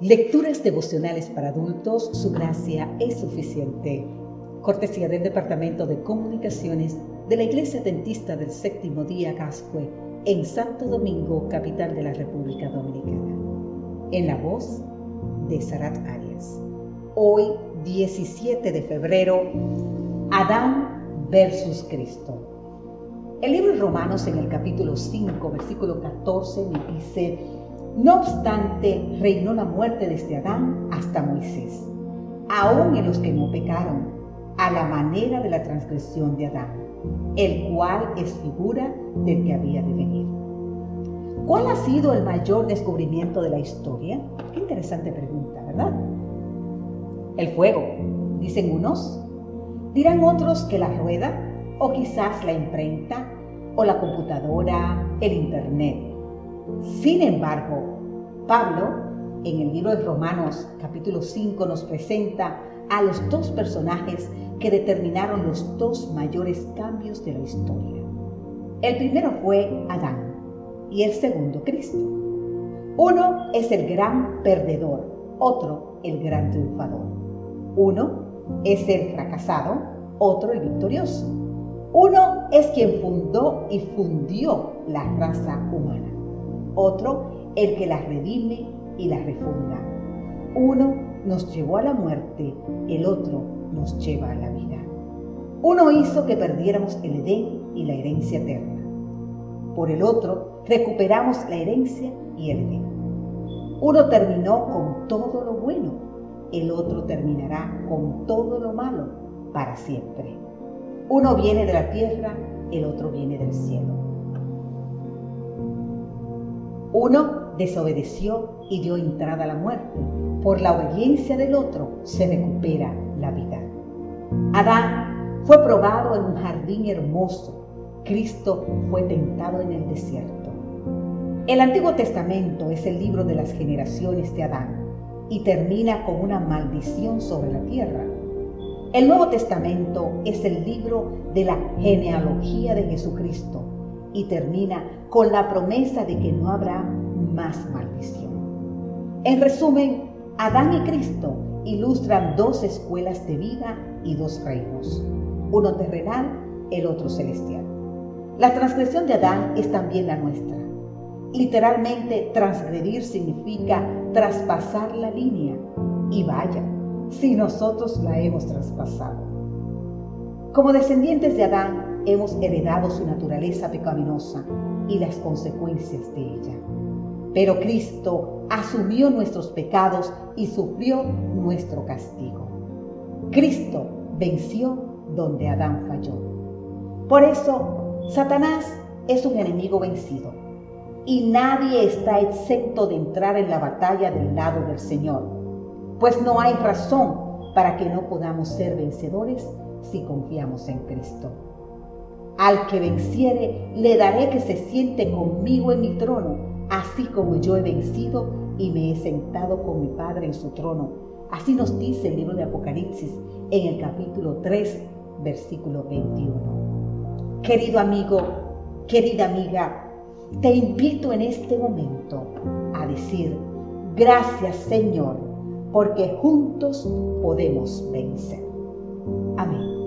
Lecturas devocionales para adultos, su gracia es suficiente. Cortesía del Departamento de Comunicaciones de la Iglesia Dentista del Séptimo Día Gascue en Santo Domingo, capital de la República Dominicana. En la voz de Sarat Arias. Hoy, 17 de febrero, Adán versus Cristo. El libro de Romanos en el capítulo 5, versículo 14, me dice, no obstante, reinó la muerte desde Adán hasta Moisés, aún en los que no pecaron, a la manera de la transgresión de Adán, el cual es figura del que había de venir. ¿Cuál ha sido el mayor descubrimiento de la historia? Qué interesante pregunta, ¿verdad? El fuego, dicen unos. Dirán otros que la rueda, o quizás la imprenta, o la computadora, el Internet. Sin embargo, Pablo, en el libro de Romanos capítulo 5, nos presenta a los dos personajes que determinaron los dos mayores cambios de la historia. El primero fue Adán y el segundo Cristo. Uno es el gran perdedor, otro el gran triunfador. Uno es el fracasado, otro el victorioso. Uno es quien fundó y fundió la raza humana otro el que las redime y las refunda. Uno nos llevó a la muerte, el otro nos lleva a la vida. Uno hizo que perdiéramos el Edén y la herencia eterna. Por el otro recuperamos la herencia y el Edén. Uno terminó con todo lo bueno, el otro terminará con todo lo malo para siempre. Uno viene de la tierra, el otro viene del cielo. Uno desobedeció y dio entrada a la muerte. Por la obediencia del otro se recupera la vida. Adán fue probado en un jardín hermoso. Cristo fue tentado en el desierto. El Antiguo Testamento es el libro de las generaciones de Adán y termina con una maldición sobre la tierra. El Nuevo Testamento es el libro de la genealogía de Jesucristo y termina con la promesa de que no habrá más maldición. En resumen, Adán y Cristo ilustran dos escuelas de vida y dos reinos, uno terrenal, el otro celestial. La transgresión de Adán es también la nuestra. Literalmente, transgredir significa traspasar la línea. Y vaya, si nosotros la hemos traspasado. Como descendientes de Adán, hemos heredado su naturaleza pecaminosa y las consecuencias de ella. Pero Cristo asumió nuestros pecados y sufrió nuestro castigo. Cristo venció donde Adán falló. Por eso, Satanás es un enemigo vencido y nadie está excepto de entrar en la batalla del lado del Señor, pues no hay razón para que no podamos ser vencedores si confiamos en Cristo. Al que venciere, le daré que se siente conmigo en mi trono, así como yo he vencido y me he sentado con mi Padre en su trono. Así nos dice el libro de Apocalipsis en el capítulo 3, versículo 21. Querido amigo, querida amiga, te invito en este momento a decir, gracias Señor, porque juntos podemos vencer. Amén.